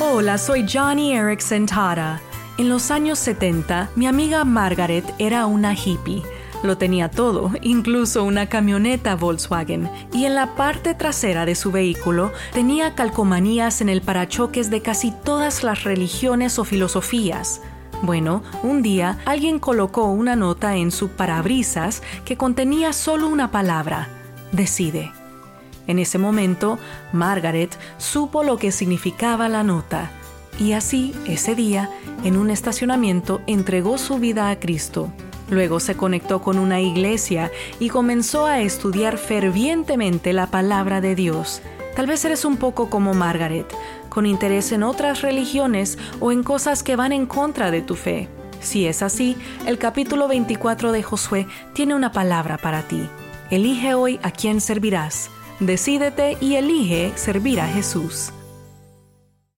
Hola, soy Johnny Erickson Tara. En los años 70, mi amiga Margaret era una hippie. Lo tenía todo, incluso una camioneta Volkswagen, y en la parte trasera de su vehículo tenía calcomanías en el parachoques de casi todas las religiones o filosofías. Bueno, un día alguien colocó una nota en su parabrisas que contenía solo una palabra, decide. En ese momento, Margaret supo lo que significaba la nota y así, ese día, en un estacionamiento, entregó su vida a Cristo. Luego se conectó con una iglesia y comenzó a estudiar fervientemente la palabra de Dios. Tal vez eres un poco como Margaret, con interés en otras religiones o en cosas que van en contra de tu fe. Si es así, el capítulo 24 de Josué tiene una palabra para ti. Elige hoy a quién servirás. Decídete y elige servir a Jesús.